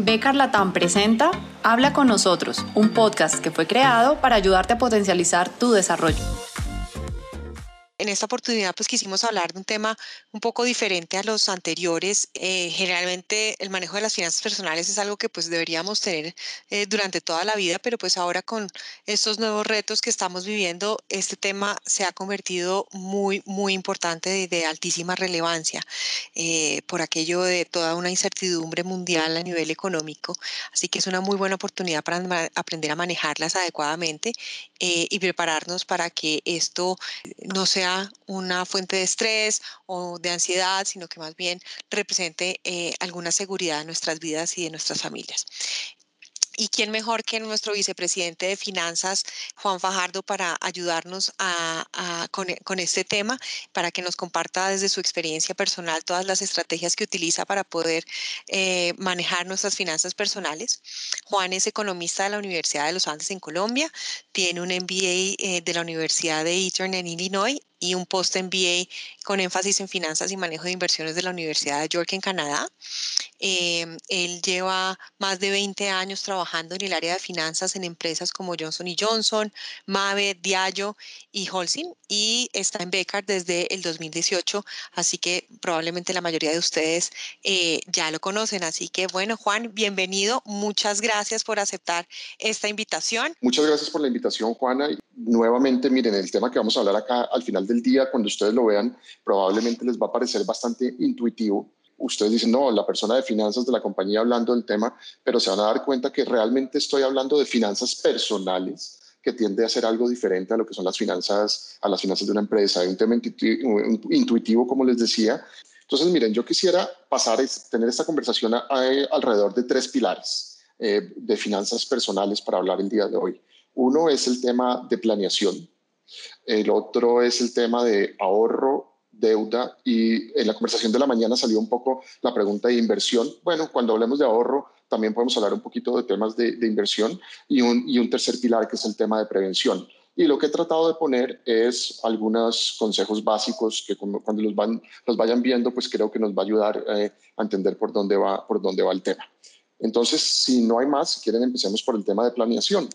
Becar Latam presenta Habla con nosotros, un podcast que fue creado para ayudarte a potencializar tu desarrollo. En esta oportunidad pues quisimos hablar de un tema un poco diferente a los anteriores. Eh, generalmente el manejo de las finanzas personales es algo que pues deberíamos tener eh, durante toda la vida, pero pues ahora con estos nuevos retos que estamos viviendo, este tema se ha convertido muy, muy importante y de altísima relevancia eh, por aquello de toda una incertidumbre mundial a nivel económico. Así que es una muy buena oportunidad para aprender a manejarlas adecuadamente y prepararnos para que esto no sea una fuente de estrés o de ansiedad, sino que más bien represente eh, alguna seguridad en nuestras vidas y de nuestras familias. ¿Y quién mejor que nuestro vicepresidente de Finanzas, Juan Fajardo, para ayudarnos con, este tema, para que nos comparta desde su experiencia personal todas las estrategias que utiliza para poder eh, manejar nuestras finanzas personales? Juan es economista de la Universidad de los Andes en Colombia, tiene un MBA eh, de la Universidad de Eastern en Illinois y un post MBA con énfasis en finanzas y manejo de inversiones de la Universidad de York en Canadá. Em, él lleva más de 20 años trabajando en el área de finanzas en empresas como Johnson Johnson, Mave, Diallo y Holcim y está en Becar desde el 2018, así que probablemente la mayoría de ustedes eh, ya lo conocen. Así que bueno, Juan, bienvenido. Muchas gracias por aceptar esta invitación. Muchas gracias por la invitación, Juana. Nuevamente, miren, el tema que vamos a hablar acá al final del día, cuando ustedes lo vean, probablemente les va a parecer bastante intuitivo. Ustedes dicen, no, la persona de finanzas de la compañía hablando del tema, pero se van a dar cuenta que realmente estoy hablando de finanzas personales, que tiende a ser algo diferente a lo que son las finanzas, a las finanzas de una empresa. Hay un tema intuitivo, como les decía. Entonces, miren, yo quisiera pasar, tener esta conversación alrededor de tres pilares eh, de finanzas personales para hablar el día de hoy. Uno es el tema de planeación, el otro es el tema de ahorro, deuda y en la conversación de la mañana salió un poco la pregunta de inversión. Bueno, cuando hablemos de ahorro también podemos hablar un poquito de temas de, inversión y un, tercer pilar que es el tema de prevención. Y lo que he tratado de poner es algunos consejos básicos que cuando los, van, los vayan viendo, pues creo que nos va a ayudar eh, a entender por dónde, va, por dónde va el tema. Entonces, si no hay más, si quieren, empecemos por el tema de planeación.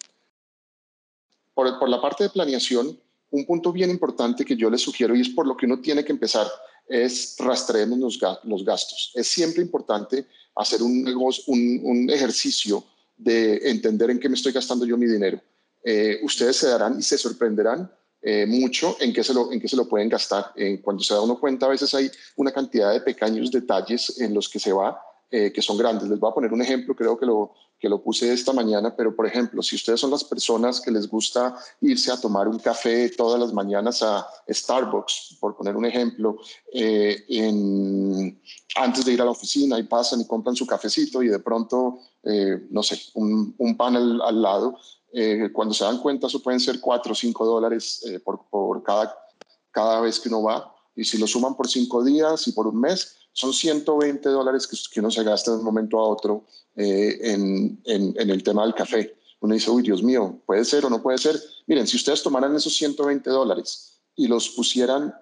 Por, la parte de planeación, un punto bien importante que yo les sugiero y es por lo que uno tiene que empezar es rastreemos los, gastos. Es siempre importante hacer un, ejercicio de entender en qué me estoy gastando yo mi dinero. Eh, ustedes se darán y se sorprenderán eh, mucho en qué, se lo, en qué se lo pueden gastar. cuando se da uno cuenta, a veces hay una cantidad de pequeños detalles en los que se va, eh, que son grandes. Les voy a poner un ejemplo, creo que lo, que lo puse esta mañana, pero por ejemplo, si ustedes son las personas que les gusta irse a tomar un café todas las mañanas a Starbucks, por poner un ejemplo, eh, en, antes de ir a la oficina y pasan y compran su cafecito y de pronto, eh, no sé, un, un pan al, lado, eh, cuando se dan cuenta, eso pueden ser 4 o 5 dólares por, por cada, cada vez que uno va. Y si lo suman por 5 días y por un mes, son 120 dólares que, que uno se gasta de un momento a otro eh, en, en, el tema del café. Uno dice, uy, Dios mío, puede ser o no puede ser. Miren, si ustedes tomaran esos 120 dólares y los pusieran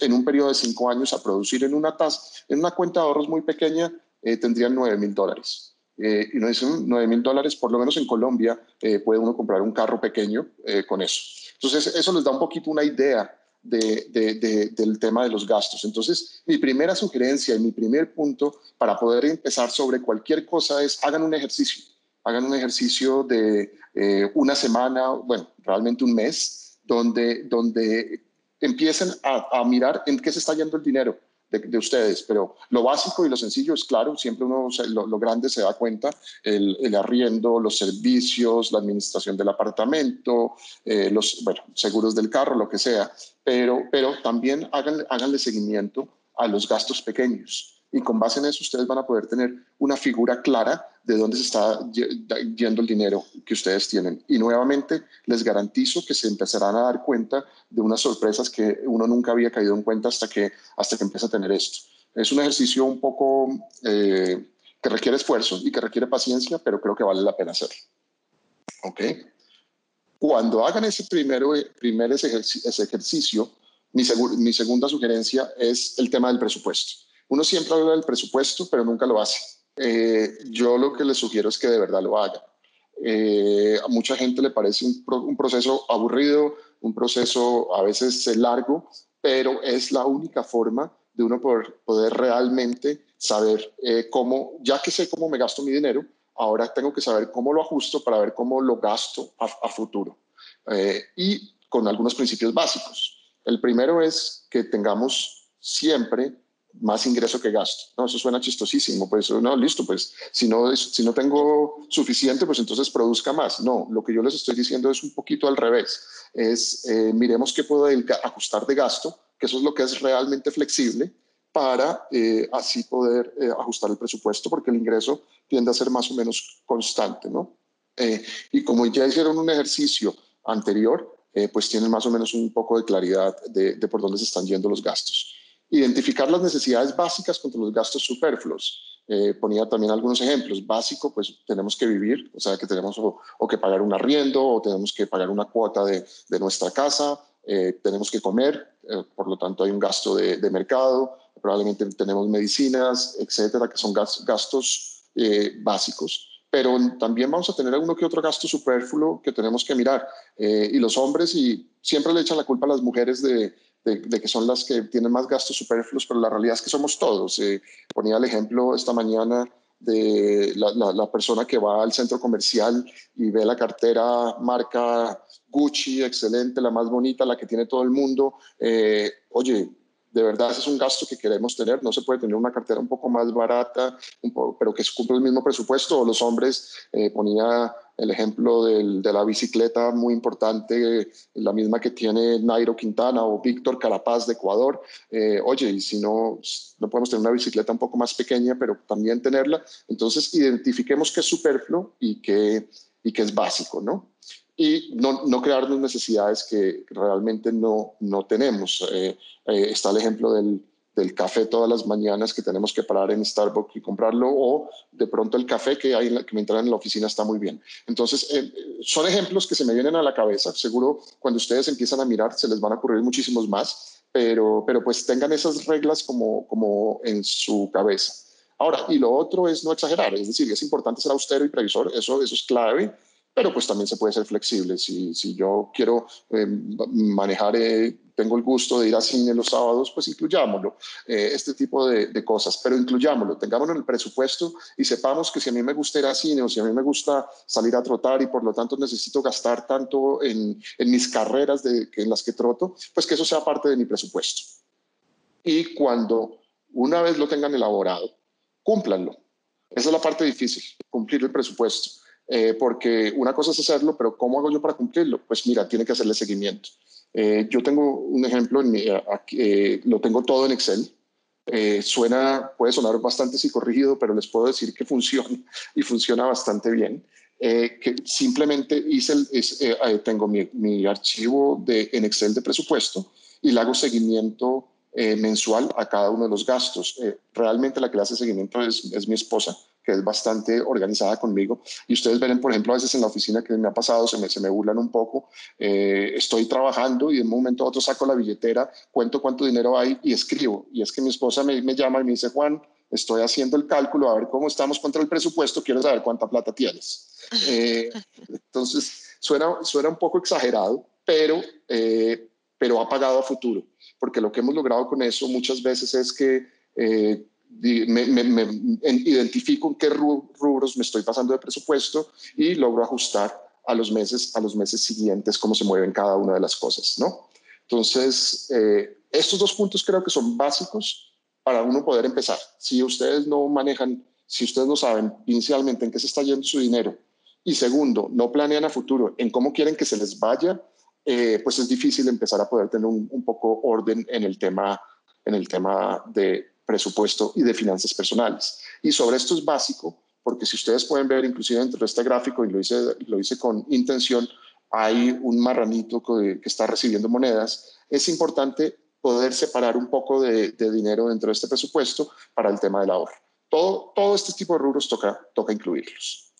en un periodo de cinco años a producir en una tasa, en una cuenta de ahorros muy pequeña, eh, tendrían 9 mil dólares. Eh, y uno dice, 9 mil dólares, por lo menos en Colombia, puede uno comprar un carro pequeño con eso. Entonces, eso les da un poquito una idea de, del tema de los gastos. Entonces, mi primera sugerencia y mi primer punto para poder empezar sobre cualquier cosa es hagan un ejercicio. Hagan un ejercicio de eh, una semana, bueno, realmente un mes, donde, donde empiecen a, a mirar en qué se está yendo el dinero de, ustedes, pero lo básico y lo sencillo es claro, siempre uno, lo, grande se da cuenta, el, el, arriendo, los servicios, la administración del apartamento, eh, los bueno, seguros del carro, lo que sea, pero, pero también háganle, háganle seguimiento a los gastos pequeños y con base en eso ustedes van a poder tener una figura clara de dónde se está yendo el dinero que ustedes tienen. Y nuevamente les garantizo que se empezarán a dar cuenta de unas sorpresas que uno nunca había caído en cuenta hasta que, hasta que empieza a tener esto. Es un ejercicio un poco eh, que requiere esfuerzo y que requiere paciencia, pero creo que vale la pena hacerlo. ¿Ok? Cuando hagan ese, primero, primer ese ejercicio, mi, mi segunda sugerencia es el tema del presupuesto uno siempre habla del presupuesto, pero nunca lo hace. eh, yo lo que les sugiero es que de verdad lo hagan. Eh, a mucha gente le parece un, proceso aburrido, un proceso a veces largo, pero es la única forma de uno poder, poder realmente saber eh, cómo, ya que sé cómo me gasto mi dinero, ahora tengo que saber cómo lo ajusto para ver cómo lo gasto a, futuro. y con algunos principios básicos. El primero es que tengamos siempre más ingreso que gasto. No, eso suena chistosísimo. Pues no, listo, pues si no, si no tengo suficiente, pues entonces produzca más. No, lo que yo les estoy diciendo es un poquito al revés. Es eh, miremos qué puedo ajustar de gasto, que eso es lo que es realmente flexible para eh, así poder eh, ajustar el presupuesto, porque el ingreso tiende a ser más o menos constante, ¿no? y como ya hicieron un ejercicio anterior, pues tienen más o menos un poco de claridad de por dónde se están yendo los gastos identificar las necesidades básicas contra los gastos superfluos. Eh, ponía también algunos ejemplos. Básico, pues tenemos que vivir, o sea, que tenemos o, que pagar un arriendo o tenemos que pagar una cuota de, nuestra casa, eh, tenemos que comer, eh, por lo tanto hay un gasto de, mercado, probablemente tenemos medicinas, etcétera, que son gastos básicos. Pero también vamos a tener alguno que otro gasto superfluo que tenemos que mirar. y los hombres, y siempre le echan la culpa a las mujeres de, de, que son las que tienen más gastos superfluos, pero la realidad es que somos todos. Eh, ponía el ejemplo esta mañana de la, persona que va al centro comercial y ve la cartera marca Gucci, excelente, la más bonita, la que tiene todo el mundo. Eh, oye, de verdad es un gasto que queremos tener. No se puede tener una cartera un poco más barata, pero que cumple el mismo presupuesto. O los hombres, eh, ponía el ejemplo de la bicicleta muy importante, la misma que tiene Nairo Quintana o Víctor Carapaz de Ecuador. Eh, oye, y si no, no podemos tener una bicicleta un poco más pequeña, pero también tenerla, entonces identifiquemos qué es superfluo y qué, y qué es básico, ¿no? y no, no crearnos necesidades que realmente no, no tenemos. Eh, eh, está el ejemplo del, del, café todas las mañanas que tenemos que parar en Starbucks y comprarlo o de pronto el café que, hay que me entran en la oficina está muy bien. Entonces, eh, son ejemplos que se me vienen a la cabeza. Seguro cuando ustedes empiezan a mirar se les van a ocurrir muchísimos más, pero, pero pues tengan esas reglas como, como en su cabeza. Ahora, y lo otro es no exagerar, es decir, es importante ser austero y previsor, eso, eso es clave pero pues también se puede ser flexible. Si, yo quiero eh, manejar, eh, tengo el gusto de ir a cine los sábados, pues incluyámoslo, eh, este tipo de, cosas, pero incluyámoslo, tengámoslo en el presupuesto y sepamos que si a mí me gusta ir a cine o si a mí me gusta salir a trotar y por lo tanto necesito gastar tanto en, en mis carreras de, en las que troto, pues que eso sea parte de mi presupuesto. Y cuando una vez lo tengan elaborado, cúmplanlo. Esa es la parte difícil, cumplir el presupuesto eh, porque una cosa es hacerlo, pero ¿cómo hago yo para cumplirlo? Pues mira, tiene que hacerle seguimiento. Eh, yo tengo un ejemplo, en eh, lo tengo todo en Excel. suena, puede sonar bastante psicorrígido, pero les puedo decir que funciona y funciona bastante bien. que simplemente hice el, tengo mi, mi, archivo de, en Excel de presupuesto y le hago seguimiento mensual a cada uno de los gastos. realmente la que le hace seguimiento es, es mi esposa que es bastante organizada conmigo. Y ustedes ven, por ejemplo, a veces en la oficina que me ha pasado, se me, se me burlan un poco. Eh, estoy trabajando y de un momento a otro saco la billetera, cuento cuánto dinero hay y escribo. Y es que mi esposa me, me llama y me dice, Juan, estoy haciendo el cálculo a ver cómo estamos contra el presupuesto, quiero saber cuánta plata tienes. Eh, entonces, suena, suena un poco exagerado, pero, eh, pero ha pagado a futuro, porque lo que hemos logrado con eso muchas veces es que me, identifico en qué rubros me estoy pasando de presupuesto y logro ajustar a los meses, a los meses siguientes cómo se mueven cada una de las cosas, ¿no? Entonces, eh, estos dos puntos creo que son básicos para uno poder empezar. Si ustedes no manejan, si ustedes no saben inicialmente en qué se está yendo su dinero y segundo, no planean a futuro en cómo quieren que se les vaya, eh, pues es difícil empezar a poder tener un, un, poco orden en el tema, en el tema de, presupuesto y de finanzas personales. Y sobre esto es básico, porque si ustedes pueden ver, inclusive dentro de este gráfico, y lo hice, lo hice con intención, hay un marranito que, está recibiendo monedas. Es importante poder separar un poco de, dinero dentro de este presupuesto para el tema del ahorro. Todo, todo este tipo de rubros toca, toca incluirlos.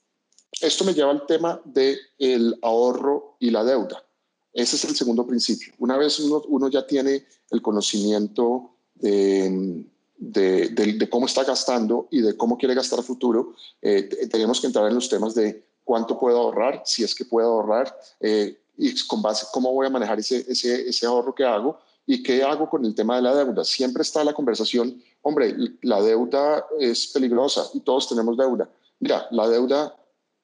Esto me lleva al tema del el ahorro y la deuda. Ese es el segundo principio. Una vez uno, uno ya tiene el conocimiento de, de, cómo está gastando y de cómo quiere gastar futuro, eh, tenemos que entrar en los temas de cuánto puedo ahorrar, si es que puedo ahorrar, eh, y con base cómo voy a manejar ese, ese, ese ahorro que hago y qué hago con el tema de la deuda. Siempre está la conversación, hombre, la deuda es peligrosa y todos tenemos deuda. Mira, la deuda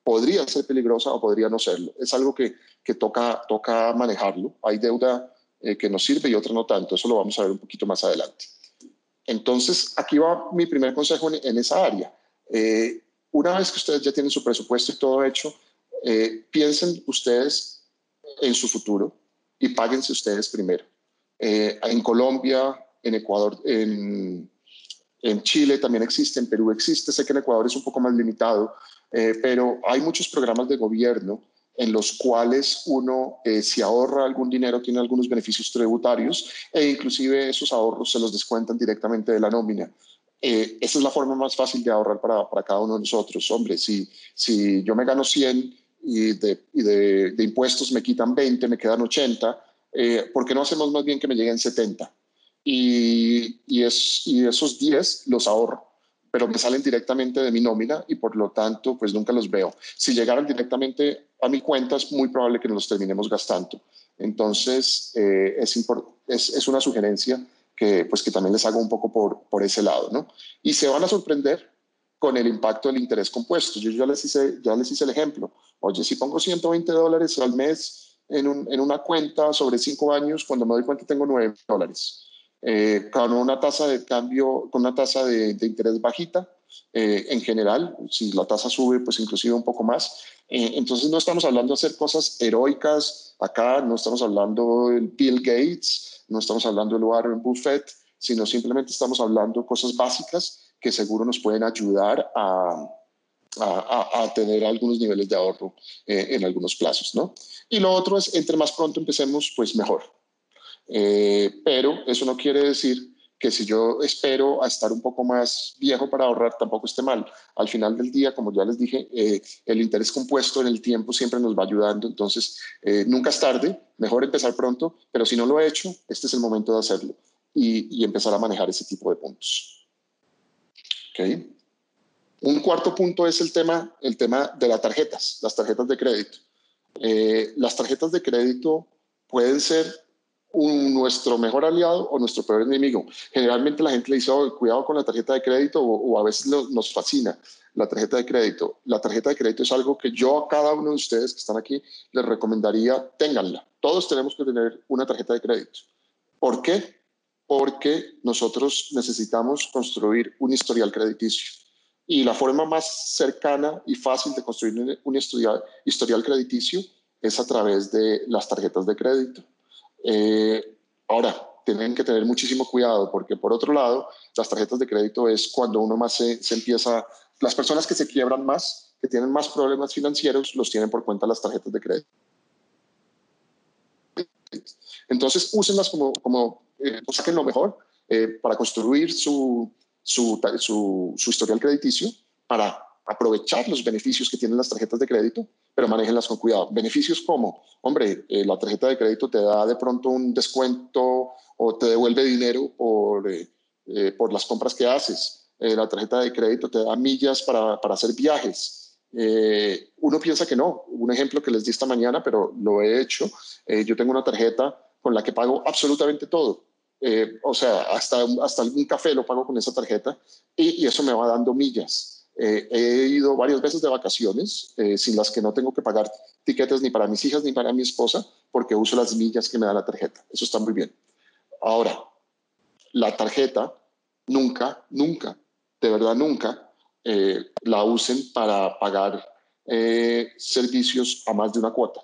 podría ser peligrosa o podría no serlo. Es algo que, que toca, toca manejarlo. Hay deuda eh, que nos sirve y otra no tanto. Eso lo vamos a ver un poquito más adelante. Entonces, aquí va mi primer consejo en, esa área. Eh, una vez que ustedes ya tienen su presupuesto y todo hecho, eh, piensen ustedes en su futuro y páguense ustedes primero. en Colombia, en Ecuador, en, Chile también existe, en Perú existe, sé que en Ecuador es un poco más limitado, pero hay muchos programas de gobierno en los cuales uno, eh, si ahorra algún dinero, tiene algunos beneficios tributarios e inclusive esos ahorros se los descuentan directamente de la nómina. Eh, esa es la forma más fácil de ahorrar para, para, cada uno de nosotros. Hombre, si, si yo me gano 100 y, de, y de, impuestos me quitan 20, me quedan 80, eh, ¿por qué no hacemos más bien que me lleguen 70? Y, y, es, y esos 10 los ahorro pero me salen directamente de mi nómina y por lo tanto pues nunca los veo. Si llegaran directamente a mi cuenta es muy probable que nos los terminemos gastando. Entonces eh, es, es, es, una sugerencia que pues que también les hago un poco por, por ese lado, ¿no? Y se van a sorprender con el impacto del interés compuesto. Yo ya les hice, ya les hice el ejemplo. Oye, si pongo 120 dólares al mes en, un, en una cuenta sobre cinco años, cuando me doy cuenta tengo 9 dólares eh, con una tasa de cambio, con una tasa de, interés bajita eh, en general, si la tasa sube, pues inclusive un poco más. Eh, entonces no estamos hablando de hacer cosas heroicas acá, no estamos hablando del Bill Gates, no estamos hablando del Warren Buffett, sino simplemente estamos hablando de cosas básicas que seguro nos pueden ayudar a, a, a, tener algunos niveles de ahorro en algunos plazos, ¿no? Y lo otro es, entre más pronto empecemos, pues mejor. Eh, pero eso no quiere decir que si yo espero a estar un poco más viejo para ahorrar, tampoco esté mal. Al final del día, como ya les dije, eh, el interés compuesto en el tiempo siempre nos va ayudando. Entonces, eh, nunca es tarde, mejor empezar pronto, pero si no lo he hecho, este es el momento de hacerlo y, y empezar a manejar ese tipo de puntos. Okay. Un cuarto punto es el tema, el tema de las tarjetas, las tarjetas de crédito. las tarjetas de crédito pueden ser nuestro mejor aliado o nuestro peor enemigo. Generalmente la gente le dice, oh, cuidado con la tarjeta de crédito o, a veces nos fascina la tarjeta de crédito. La tarjeta de crédito es algo que yo a cada uno de ustedes que están aquí les recomendaría, ténganla. Todos tenemos que tener una tarjeta de crédito. ¿Por qué? Porque nosotros necesitamos construir un historial crediticio. Y la forma más cercana y fácil de construir un historial, historial crediticio es a través de las tarjetas de crédito. Eh, ahora, tienen que tener muchísimo cuidado porque por otro lado, las tarjetas de crédito es cuando uno más se, empieza, las personas que se quiebran más, que tienen más problemas financieros, los tienen por cuenta las tarjetas de crédito. Entonces, úsenlas como, como eh, saquen lo mejor eh, para construir su, su, su, su historial crediticio, para aprovechar los beneficios que tienen las tarjetas de crédito, pero manéjenlas con cuidado. Beneficios como, hombre, eh, la tarjeta de crédito te da de pronto un descuento o te devuelve dinero por, eh, eh, por las compras que haces. la tarjeta de crédito te da millas para, para hacer viajes. uno piensa que no. Un ejemplo que les di esta mañana, pero lo he hecho. yo tengo una tarjeta con la que pago absolutamente todo. o sea, hasta, hasta algún café lo pago con esa tarjeta y, y eso me va dando millas. Eh, he ido varias veces de vacaciones, eh, sin las que no tengo que pagar tiquetes ni para mis hijas ni para mi esposa, porque uso las millas que me da la tarjeta. Eso está muy bien. Ahora, la tarjeta nunca, nunca, de verdad nunca, eh, la usen para pagar servicios a más de una cuota.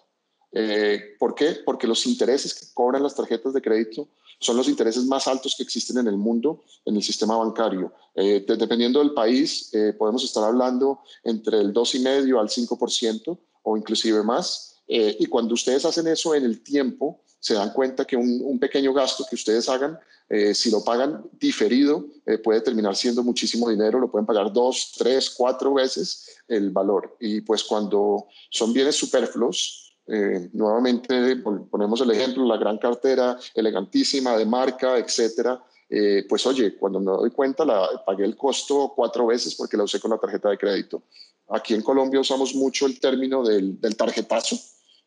¿Por qué? Porque los intereses que cobran las tarjetas de crédito son los intereses más altos que existen en el mundo en el sistema bancario. Eh, dependiendo del país, eh, podemos estar hablando entre el 2,5 al 5% o inclusive más. Eh, y cuando ustedes hacen eso en el tiempo, se dan cuenta que un, pequeño gasto que ustedes hagan, si lo pagan diferido, puede terminar siendo muchísimo dinero, lo pueden pagar dos, tres, cuatro veces el valor. Y pues cuando son bienes superfluos, eh, nuevamente ponemos el ejemplo, la gran cartera elegantísima de marca, etcétera. eh, pues oye, cuando me doy cuenta, la, pagué el costo cuatro veces porque la usé con la tarjeta de crédito. Aquí en Colombia usamos mucho el término del, del tarjetazo,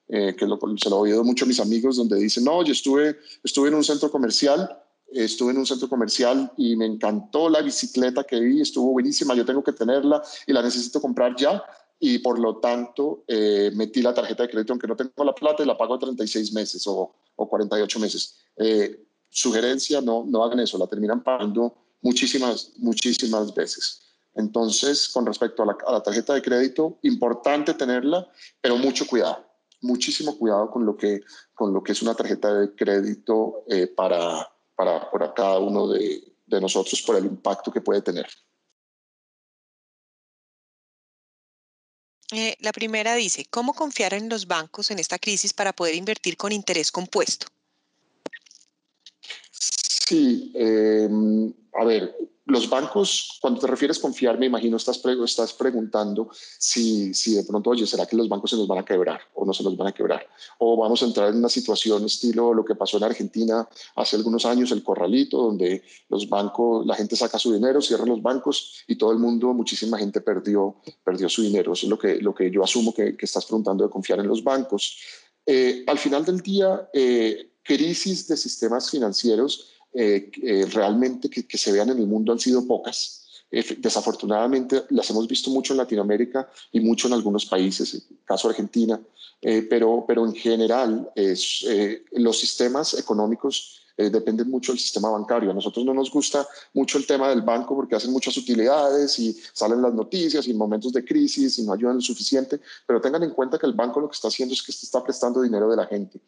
eh, que se lo he oído mucho a mis amigos, donde dicen, no, yo estuve, estuve en un centro comercial, estuve en un centro comercial y me encantó la bicicleta que vi, estuvo buenísima, yo tengo que tenerla y la necesito comprar ya y por lo tanto eh, metí la tarjeta de crédito aunque no tengo la plata y la pago a 36 meses o, o 48 meses. Eh, sugerencia, no, no hagan eso, la terminan pagando muchísimas, muchísimas veces. Entonces, con respecto a la, a la tarjeta de crédito, importante tenerla, pero mucho cuidado, muchísimo cuidado con lo que, con lo que es una tarjeta de crédito eh, para, para, para, cada uno de, de nosotros por el impacto que puede tener. Eh, la primera dice, ¿cómo confiar en los bancos en esta crisis para poder invertir con interés compuesto? Sí, eh, a ver, los bancos, cuando te refieres confiar, me imagino estás, estás preguntando si, si de pronto, oye, ¿será que los bancos se nos van a quebrar o no se nos van a quebrar? O vamos a entrar en una situación estilo lo que pasó en Argentina hace algunos años, el corralito, donde los bancos, la gente saca su dinero, cierran los bancos y todo el mundo, muchísima gente perdió, perdió su dinero. Eso es lo que, lo que yo asumo que, que estás preguntando de confiar en los bancos. Eh, al final del día, eh, crisis de sistemas financieros eh, eh, realmente que, se vean en el mundo han sido pocas. Desafortunadamente las hemos visto mucho en Latinoamérica y mucho en algunos países, en caso Argentina, eh, pero, pero en general los sistemas económicos dependen mucho del sistema bancario. A nosotros no nos gusta mucho el tema del banco porque hacen muchas utilidades y salen las noticias y en momentos de crisis y no ayudan lo suficiente, pero tengan en cuenta que el banco lo que está haciendo es que está prestando dinero de la gente.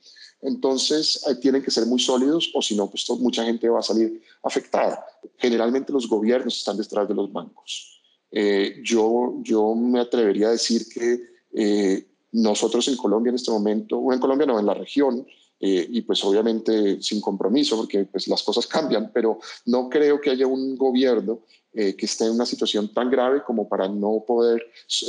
Entonces, tienen que ser muy sólidos o si no, pues mucha gente va a salir afectada. Generalmente los gobiernos están detrás de los bancos. Eh, yo, yo me atrevería a decir que eh, nosotros en Colombia en este momento, o en Colombia no, en la región, eh, y pues obviamente sin compromiso porque pues las cosas cambian, pero no creo que haya un gobierno eh, que esté en una situación tan grave como para no poder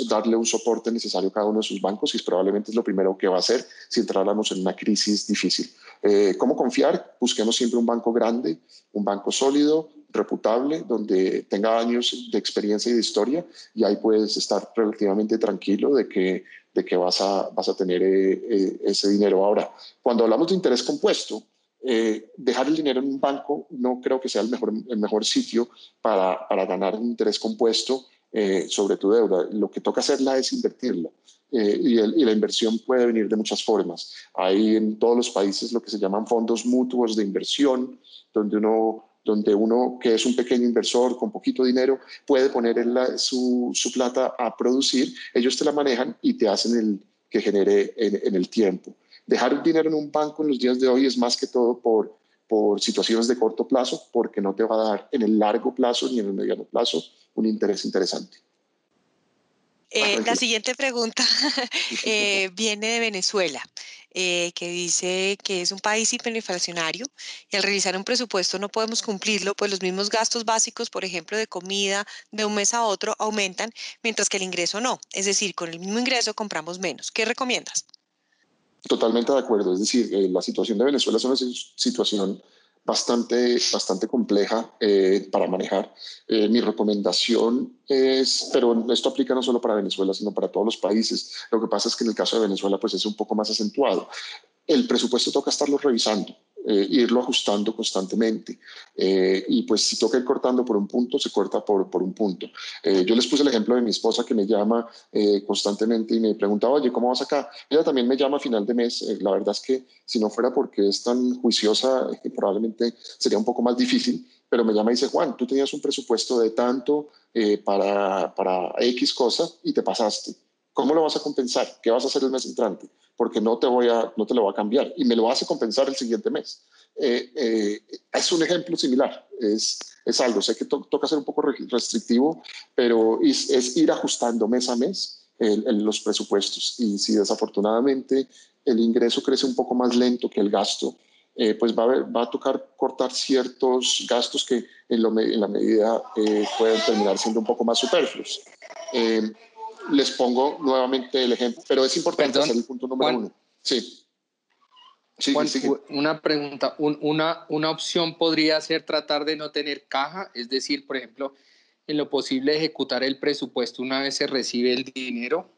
darle un soporte necesario a cada uno de sus bancos y probablemente es lo primero que va a hacer si entráramos en una crisis difícil. Eh, ¿Cómo confiar? Busquemos siempre un banco grande, un banco sólido, reputable, donde tenga años de experiencia y de historia y ahí puedes estar relativamente tranquilo de que de que vas a, vas a tener eh, eh, ese dinero. Ahora, cuando hablamos de interés compuesto, eh, dejar el dinero en un banco no creo que sea el mejor, el mejor sitio para, para ganar un interés compuesto eh, sobre tu deuda. Lo que toca hacerla es invertirla. Y, el, y, la inversión puede venir de muchas formas. Hay en todos los países lo que se llaman fondos mutuos de inversión, donde uno donde uno que es un pequeño inversor con poquito dinero puede poner la, su, su, plata a producir, ellos te la manejan y te hacen el que genere en, en, el tiempo. Dejar dinero en un banco en los días de hoy es más que todo por, por situaciones de corto plazo, porque no te va a dar en el largo plazo ni en el mediano plazo un interés interesante. Eh, la siguiente pregunta eh, viene de Venezuela, eh, que dice que es un país hiperinflacionario y al realizar un presupuesto no podemos cumplirlo, pues los mismos gastos básicos, por ejemplo, de comida, de un mes a otro, aumentan, mientras que el ingreso no. Es decir, con el mismo ingreso compramos menos. ¿Qué recomiendas? Totalmente de acuerdo. Es decir, eh, la situación de Venezuela es una situación bastante, bastante compleja eh, para manejar. Eh, mi recomendación es, pero esto aplica no solo para Venezuela, sino para todos los países. Lo que pasa es que en el caso de Venezuela pues es un poco más acentuado. El presupuesto toca estarlo revisando eh, irlo ajustando constantemente. Eh, y pues si toca ir cortando por un punto, se corta por, por un punto. Eh, yo les puse el ejemplo de mi esposa que me llama eh, constantemente y me pregunta, oye, ¿cómo vas acá? Ella también me llama a final de mes. Eh, la verdad es que si no fuera porque es tan juiciosa, probablemente sería un poco más difícil pero me llama y dice, Juan, tú tenías un presupuesto de tanto eh, para, para X cosas y te pasaste. ¿Cómo lo vas a compensar? ¿Qué vas a hacer el mes entrante? Porque no te, voy a, no te lo va a cambiar y me lo a compensar el siguiente mes. Eh, eh, es un ejemplo similar, es, es algo, sé que to toca ser un poco restrictivo, pero es, es ir ajustando mes a mes el, el, los presupuestos. Y si desafortunadamente el ingreso crece un poco más lento que el gasto, eh, pues va a, ver, va a, tocar cortar ciertos gastos que en, lo, en la medida eh, pueden terminar siendo un poco más superfluos. Les pongo nuevamente el ejemplo, pero es importante Perdón, hacer el punto número Juan, uno. Sí. Sí, Una pregunta, una, una opción podría ser tratar de no tener caja, es decir, por ejemplo, en lo posible ejecutar el presupuesto una vez se recibe el dinero.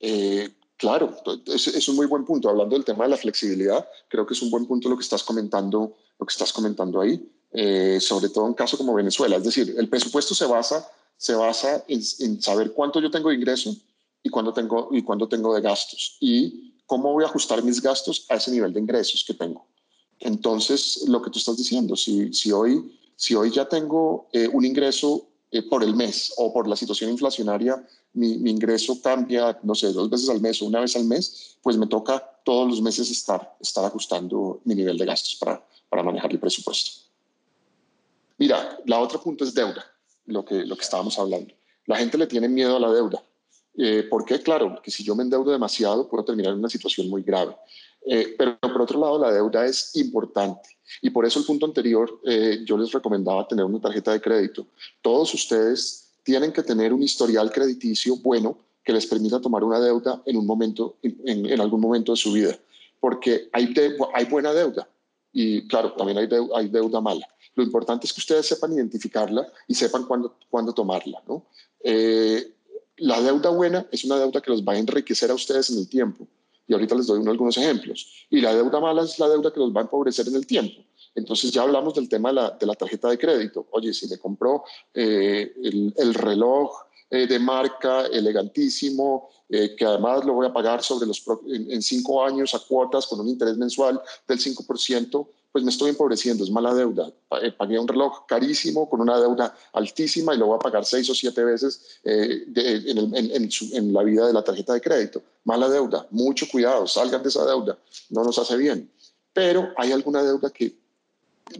Eh, claro, es, es, un muy buen punto. Hablando del tema de la flexibilidad, creo que es un buen punto lo que estás comentando, lo que estás comentando ahí, eh, sobre todo en caso como Venezuela. Es decir, el presupuesto se basa, se basa en, saber cuánto yo tengo de ingreso y cuánto tengo, y cuánto tengo de gastos. Y ¿cómo voy a ajustar mis gastos a ese nivel de ingresos que tengo? Entonces, lo que tú estás diciendo, si, si, hoy, si hoy ya tengo eh, un ingreso eh, por el mes o por la situación inflacionaria, mi, mi, ingreso cambia, no sé, dos veces al mes o una vez al mes, pues me toca todos los meses estar, estar ajustando mi nivel de gastos para, para manejar el presupuesto. Mira, la otra punto es deuda, lo que, lo que estábamos hablando. La gente le tiene miedo a la deuda eh, porque, claro, que si yo me endeudo demasiado puedo terminar en una situación muy grave. Eh, pero por otro lado, la deuda es importante. Y por eso el punto anterior, eh, yo les recomendaba tener una tarjeta de crédito. Todos ustedes tienen que tener un historial crediticio bueno que les permita tomar una deuda en, un momento, en, en algún momento de su vida. Porque hay, hay buena deuda y, claro, también hay, hay deuda mala. Lo importante es que ustedes sepan identificarla y sepan cuándo, cuándo tomarla. ¿no? Eh, la deuda buena es una deuda que los va a enriquecer a ustedes en el tiempo. Y ahorita les doy algunos ejemplos. Y la deuda mala es la deuda que los va a empobrecer en el tiempo. Entonces ya hablamos del tema de la, tarjeta de crédito. Oye, si le compró eh, el, reloj eh, de marca elegantísimo, que además lo voy a pagar sobre los, en, en, cinco años a cuotas con un interés mensual del 5%, pues me estoy empobreciendo, es mala deuda. Eh, pagué un reloj carísimo con una deuda altísima y lo voy a pagar seis o siete veces eh, en, la vida de la tarjeta de crédito. Mala deuda, mucho cuidado, salgan de esa deuda, no nos hace bien. Pero hay alguna deuda que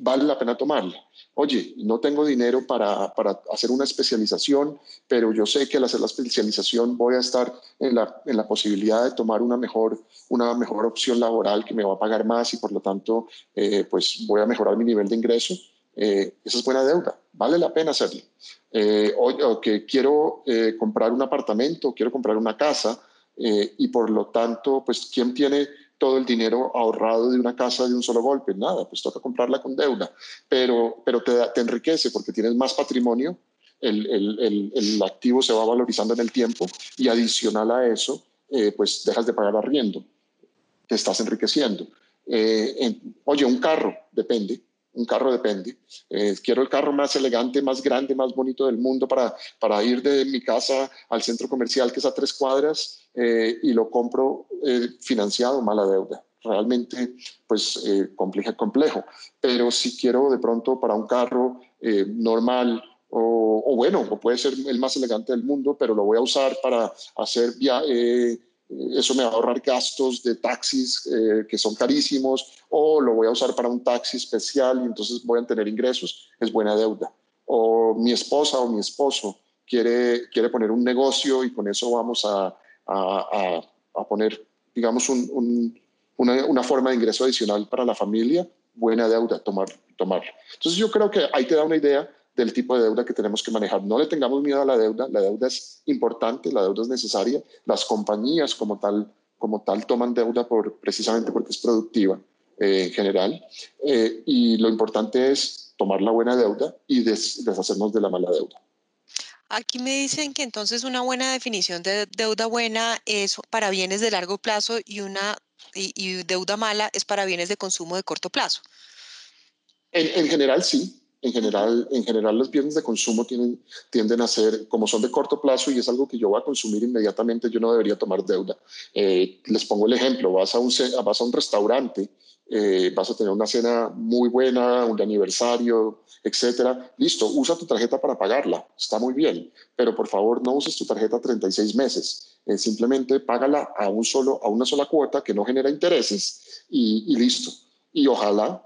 vale la pena tomarla. Oye, no tengo dinero para, para, hacer una especialización, pero yo sé que al hacer la especialización voy a estar en la, en la, posibilidad de tomar una mejor, una mejor opción laboral que me va a pagar más y por lo tanto eh, pues voy a mejorar mi nivel de ingreso. Eh, esa es buena deuda, vale la pena hacerlo. Eh, o, que quiero comprar un apartamento, quiero comprar una casa y por lo tanto, pues, ¿quién tiene todo el dinero ahorrado de una casa de un solo golpe. Nada, pues toca comprarla con deuda, pero, pero te, enriquece porque tienes más patrimonio, el, el, el, activo se va valorizando en el tiempo y adicional a eso, eh, pues dejas de pagar arriendo, te estás enriqueciendo. Eh, oye, un carro, depende, un carro depende. Eh, quiero el carro más elegante, más grande, más bonito del mundo para, para ir de mi casa al centro comercial que es a tres cuadras eh, y lo compro eh, financiado, mala deuda. Realmente, pues, complejo, complejo. Pero si quiero de pronto para un carro normal o, o, bueno, o puede ser el más elegante del mundo, pero lo voy a usar para hacer viajes eso me va a ahorrar gastos de taxis eh, que son carísimos o lo voy a usar para un taxi especial y entonces voy a tener ingresos, es buena deuda. O mi esposa o mi esposo quiere, quiere poner un negocio y con eso vamos a, a, poner, digamos, un, una, una, forma de ingreso adicional para la familia, buena deuda, tomar, tomar. Entonces yo creo que ahí te da una idea del tipo de deuda que tenemos que manejar. No le tengamos miedo a la deuda, la deuda es importante, la deuda es necesaria, las compañías como tal, como tal toman deuda por, precisamente porque es productiva eh, en general, eh, y lo importante es tomar la buena deuda y deshacernos de la mala deuda. Aquí me dicen que entonces una buena definición de deuda buena es para bienes de largo plazo y una y, deuda mala es para bienes de consumo de corto plazo. En, en general sí, en general, en general los bienes de consumo tienen, tienden a ser, como son de corto plazo y es algo que yo voy a consumir inmediatamente, yo no debería tomar deuda. Eh, les pongo el ejemplo, vas a un, vas a un restaurante, eh, vas a tener una cena muy buena, un aniversario, etcétera. Listo, usa tu tarjeta para pagarla, está muy bien, pero por favor no uses tu tarjeta 36 meses. Eh, simplemente págala a, un solo, a una sola cuota que no genera intereses y, y listo. Y ojalá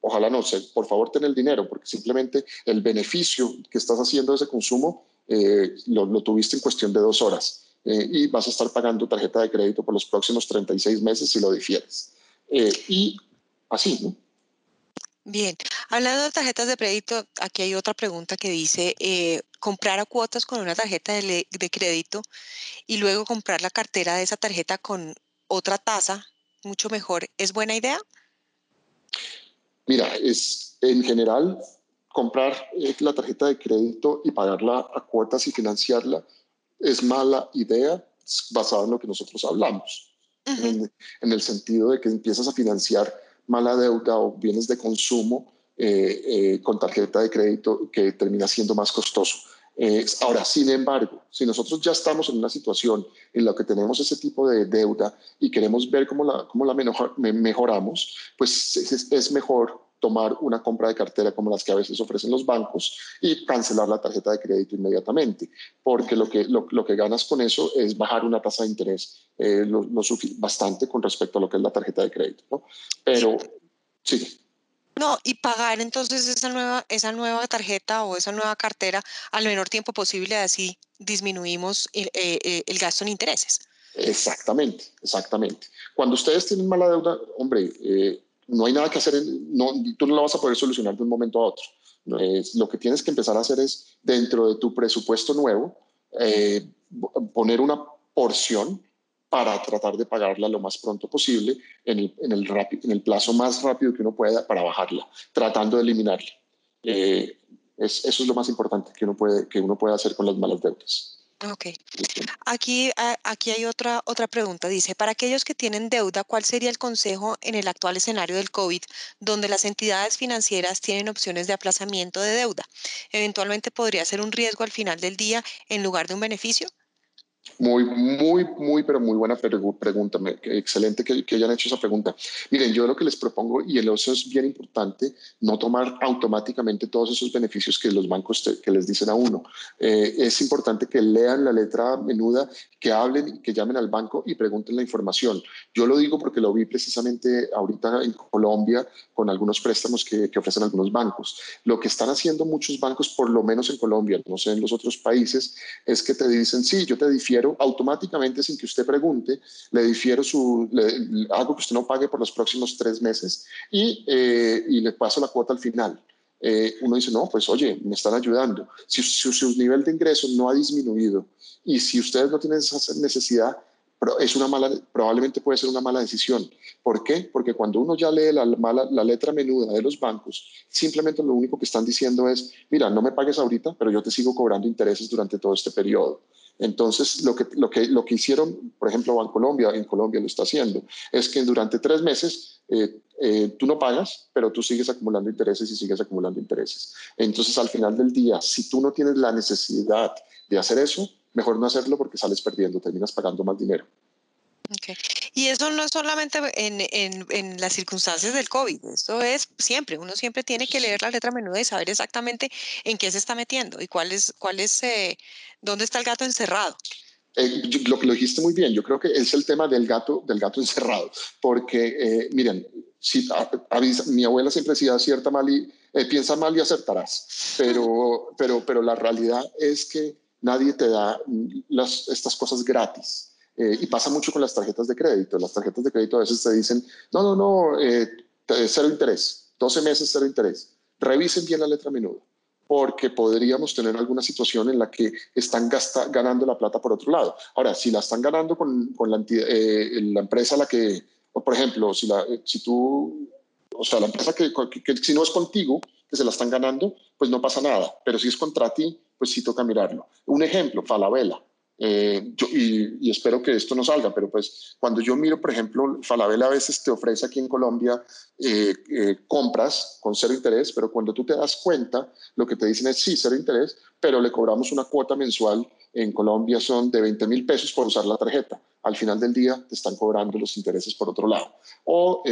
ojalá no, sé, por favor ten el dinero, porque simplemente el beneficio que estás haciendo de ese consumo eh, lo, tuviste en cuestión de dos horas eh, y vas a estar pagando tarjeta de crédito por los próximos 36 meses si lo difieres. Eh, y así, ¿no? Bien, hablando de tarjetas de crédito, aquí hay otra pregunta que dice, comprar a cuotas con una tarjeta de, de crédito y luego comprar la cartera de esa tarjeta con otra tasa mucho mejor, ¿es buena idea? Mira, es en general comprar eh, la tarjeta de crédito y pagarla a cuotas y financiarla es mala idea basada en lo que nosotros hablamos, en, el sentido de que empiezas a financiar mala deuda o bienes de consumo eh, eh, con tarjeta de crédito que termina siendo más costoso. ahora, sin embargo, si nosotros ya estamos en una situación en la que tenemos ese tipo de deuda y queremos ver cómo la, cómo la mejoramos, pues es mejor tomar una compra de cartera como las que a veces ofrecen los bancos y cancelar la tarjeta de crédito inmediatamente, porque lo que, lo, que ganas con eso es bajar una tasa de interés eh, lo, bastante con respecto a lo que es la tarjeta de crédito. ¿no? Pero sí. No, y pagar entonces esa nueva, esa nueva tarjeta o esa nueva cartera al menor tiempo posible, así disminuimos el, eh, eh, el gasto en intereses. Exactamente, exactamente. Cuando ustedes tienen mala deuda, hombre, eh, no hay nada que hacer, no, tú no lo vas a poder solucionar de un momento a otro. Es, lo que tienes que empezar a hacer es, dentro de tu presupuesto nuevo, eh, poner una porción para tratar de pagarla lo más pronto posible en el, en el, en el plazo más rápido que uno pueda para bajarla, tratando de eliminarla. Eh, es, eso es lo más importante que uno, puede, que uno puede hacer con las malas deudas. Ok. Aquí, aquí hay otra, otra pregunta. Dice, para aquellos que tienen deuda, ¿cuál sería el consejo en el actual escenario del COVID, donde las entidades financieras tienen opciones de aplazamiento de deuda? ¿Eventualmente podría ser un riesgo al final del día en lugar de un beneficio? Muy, muy, muy, pero muy buena pregunta. Excelente que, hayan hecho esa pregunta. Miren, yo lo que les propongo, y eso es bien importante, no tomar automáticamente todos esos beneficios que los bancos que les dicen a uno. Eh, es importante que lean la letra menuda, que hablen, que llamen al banco y pregunten la información. Yo lo digo porque lo vi precisamente ahorita en Colombia con algunos préstamos que, que ofrecen algunos bancos. Lo que están haciendo muchos bancos, por lo menos en Colombia, no sé en los otros países, es que te dicen, sí, yo te difiero automáticamente sin que usted pregunte, le difiero su, le, hago que usted no pague por los próximos tres meses y, eh, y le paso la cuota al final. Eh, uno dice, no, pues oye, me están ayudando. Si, su nivel de ingreso no ha disminuido y si ustedes no tienen esa necesidad, es una mala, probablemente puede ser una mala decisión. ¿Por qué? Porque cuando uno ya lee la, mala, la letra menuda de los bancos, simplemente lo único que están diciendo es, mira, no me pagues ahorita, pero yo te sigo cobrando intereses durante todo este periodo. Entonces, lo que, lo, que, lo que hicieron, por ejemplo, Bancolombia, en Colombia lo está haciendo, es que durante tres meses eh, eh, tú no pagas, pero tú sigues acumulando intereses y sigues acumulando intereses. Entonces, al final del día, si tú no tienes la necesidad de hacer eso, mejor no hacerlo porque sales perdiendo, terminas pagando más dinero. Okay. Y eso no es solamente en, en, en, las circunstancias del COVID, esto es siempre, uno siempre tiene que leer la letra menuda y saber exactamente en qué se está metiendo y cuál es, cuál es eh, dónde está el gato encerrado. Eh, lo que lo dijiste muy bien, yo creo que es el tema del gato, del gato encerrado, porque eh, miren, si, mi abuela siempre decía cierta mal y piensa mal y acertarás, pero, pero, pero la realidad es que nadie te da las, estas cosas gratis. Eh, y pasa mucho con las tarjetas de crédito. Las tarjetas de crédito a veces te dicen, no, no, no, eh, cero interés, 12 meses cero interés. Revisen bien la letra menuda, porque podríamos tener alguna situación en la que están ganando la plata por otro lado. Ahora, si la están ganando con, con la, eh, la, empresa a la que, por ejemplo, si, la, si tú, o sea, la empresa que, que, si no es contigo, que se la están ganando, pues no pasa nada. Pero si es contra ti, pues sí toca mirarlo. Un ejemplo, Falabella. Eh, yo, y, espero que esto no salga, pero pues cuando yo miro, por ejemplo, Falabella a veces te ofrece aquí en Colombia eh, eh, compras con cero interés, pero cuando tú te das cuenta, lo que te dicen es sí, cero interés, pero le cobramos una cuota mensual en Colombia son de 20 mil pesos por usar la tarjeta. Al final del día te están cobrando los intereses por otro lado. O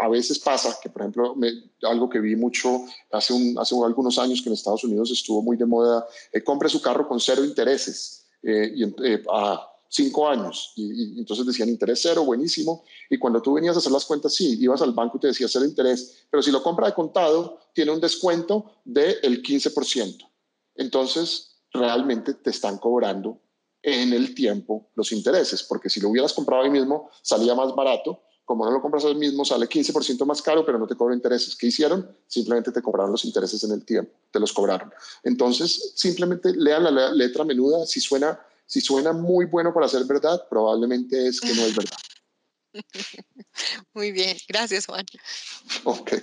a veces pasa que, por ejemplo, algo que vi mucho hace, un, hace algunos años que en Estados Unidos estuvo muy de moda, compre su carro con cero intereses eh, y, eh, a cinco años. Y, entonces decían interés cero, buenísimo. Y cuando tú venías a hacer las cuentas, sí, ibas al banco y te decía cero interés, pero si lo compra de contado, tiene un descuento del 15%. Entonces, realmente te están cobrando en el tiempo los intereses, porque si lo hubieras comprado ahí mismo, salía más barato. Como no lo compras ahí mismo, sale 15% más caro, pero no te cobran intereses. ¿Qué hicieron? Simplemente te cobraron los intereses en el tiempo, te los cobraron. Entonces, simplemente lean la letra menuda. Si suena, si suena muy bueno para ser verdad, probablemente es que no es verdad. Muy bien, gracias Juan. Ok.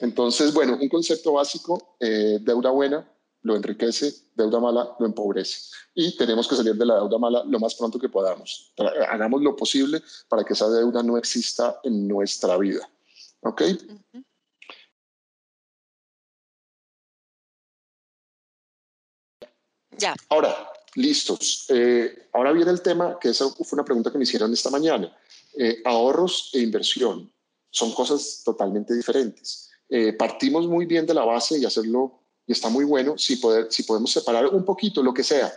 Entonces, bueno, un concepto básico, eh, deuda buena lo enriquece, deuda mala lo empobrece. Y tenemos que salir de la deuda mala lo más pronto que podamos. Hagamos lo posible para que esa deuda no exista en nuestra vida. ¿Ok? Ya. Ahora, listos. Eh, ahora viene el tema, que esa fue una pregunta que me hicieron esta mañana. Eh, ahorros e inversión son cosas totalmente diferentes. Eh, partimos muy bien de la base y hacerlo, y está muy bueno si, poder, si podemos separar un poquito, lo que sea,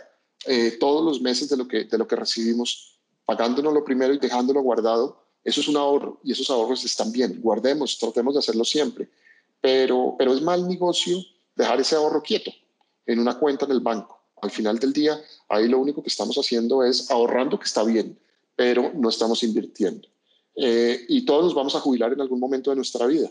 todos los meses de lo, que, de lo que recibimos, pagándonos lo primero y dejándolo guardado, eso es un ahorro y esos ahorros están bien. Guardemos, tratemos de hacerlo siempre. Pero, pero es mal negocio dejar ese ahorro quieto en una cuenta en el banco al final del día, ahí lo único que estamos haciendo es ahorrando, que está bien, pero no estamos invirtiendo. Eh, y todos nos vamos a jubilar en algún momento de nuestra vida.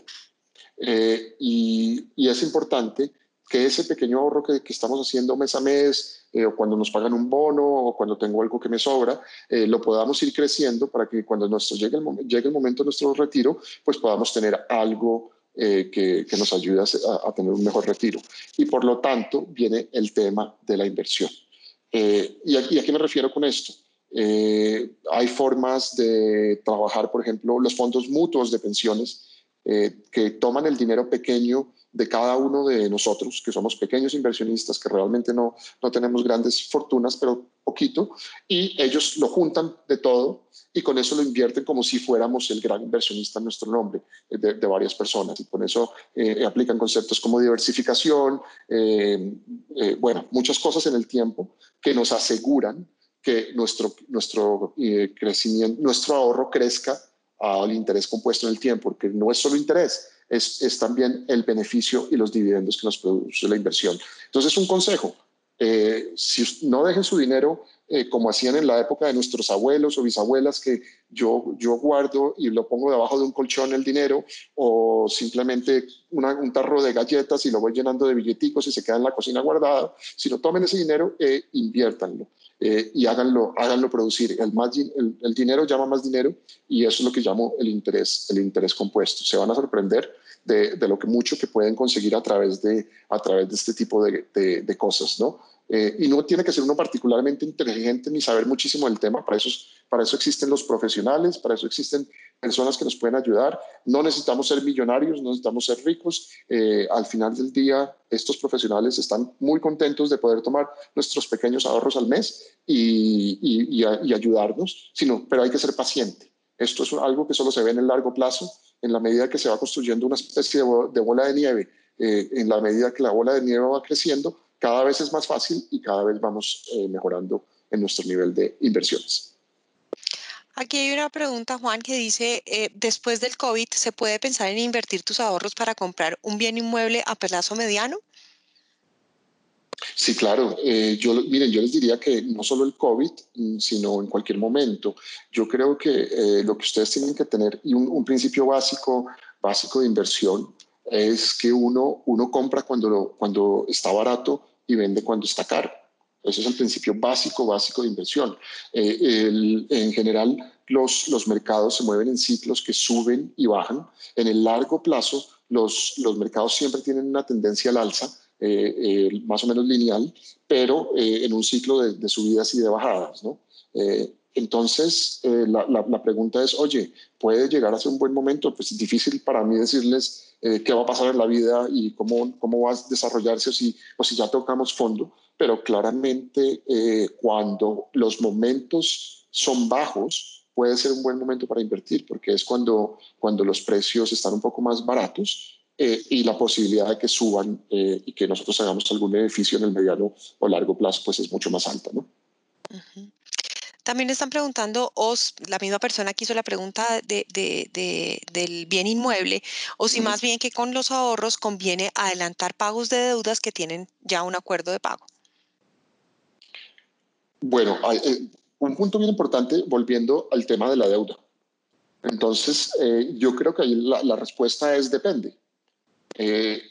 Eh, y, es importante que ese pequeño ahorro que, estamos haciendo mes a mes, eh, o cuando nos pagan un bono, o cuando tengo algo que me sobra, lo podamos ir creciendo para que cuando nuestro, llegue, el, momento de nuestro retiro, pues podamos tener algo eh, que, nos ayuda a, tener un mejor retiro. Y por lo tanto viene el tema de la inversión. Eh, y, a qué me refiero con esto? Eh, hay formas de trabajar, por ejemplo, los fondos mutuos de pensiones que toman el dinero pequeño de cada uno de nosotros, que somos pequeños inversionistas, que realmente no, no tenemos grandes fortunas, pero poquito, y ellos lo juntan de todo y con eso lo invierten como si fuéramos el gran inversionista en nuestro nombre eh, de, varias personas. Y con eso eh, aplican conceptos como diversificación, eh, bueno, muchas cosas en el tiempo que nos aseguran que nuestro, nuestro crecimiento, nuestro ahorro crezca al interés compuesto en el tiempo, porque no es solo interés, es, es, también el beneficio y los dividendos que nos produce la inversión. Entonces, un consejo, si no dejen su dinero eh, como hacían en la época de nuestros abuelos o bisabuelas, que yo, yo guardo y lo pongo debajo de un colchón el dinero, o simplemente un tarro de galletas y lo voy llenando de billeticos y se queda en la cocina guardado, sino tomen ese dinero e inviértanlo. Eh, y háganlo, háganlo producir. El, más, el, dinero llama más dinero y eso es lo que llamo el interés, el interés compuesto. Se van a sorprender de, de lo que mucho que pueden conseguir a través de, a través de este tipo de, de cosas, ¿no? Eh, y no tiene que ser uno particularmente inteligente ni saber muchísimo del tema, para eso, para eso existen los profesionales, para eso existen personas que nos pueden ayudar. No necesitamos ser millonarios, no necesitamos ser ricos. Eh, al final del día, estos profesionales están muy contentos de poder tomar nuestros pequeños ahorros al mes y, y, ayudarnos, sino, pero hay que ser paciente. Esto es algo que solo se ve en el largo plazo, en la medida que se va construyendo una especie de, bola de nieve, eh, en la medida que la bola de nieve va creciendo, cada vez es más fácil y cada vez vamos eh, mejorando en nuestro nivel de inversiones. Aquí hay una pregunta, Juan, que dice, eh, después del COVID, ¿se puede pensar en invertir tus ahorros para comprar un bien inmueble a plazo mediano? Sí, claro. Eh, yo, miren, yo les diría que no solo el COVID, mm, sino en cualquier momento. Yo creo que lo que ustedes tienen que tener, y un, un, principio básico, básico de inversión, es que uno, uno compra cuando, cuando está barato y vende cuando está caro. Ese es el principio básico, básico de inversión. Eh, en general, los, los mercados se mueven en ciclos que suben y bajan. En el largo plazo, los, los mercados siempre tienen una tendencia al alza, eh, eh, más o menos lineal, pero en un ciclo de, de, subidas y de bajadas. ¿no? Entonces, la, la, la, pregunta es, oye, ¿puede llegar a ser un buen momento? Pues es difícil para mí decirles eh, qué va a pasar en la vida y cómo, cómo va a desarrollarse o si, o si ya tocamos fondo, pero claramente eh, cuando los momentos son bajos, puede ser un buen momento para invertir, porque es cuando, cuando los precios están un poco más baratos eh, y la posibilidad de que suban y que nosotros hagamos algún beneficio en el mediano o largo plazo, pues es mucho más alta, ¿no? También están preguntando, o la misma persona que hizo la pregunta de, del bien inmueble, o si más bien que con los ahorros conviene adelantar pagos de deudas que tienen ya un acuerdo de pago. Bueno, eh, un punto bien importante, volviendo al tema de la deuda. Entonces, eh, yo creo que ahí la, respuesta es depende. Eh,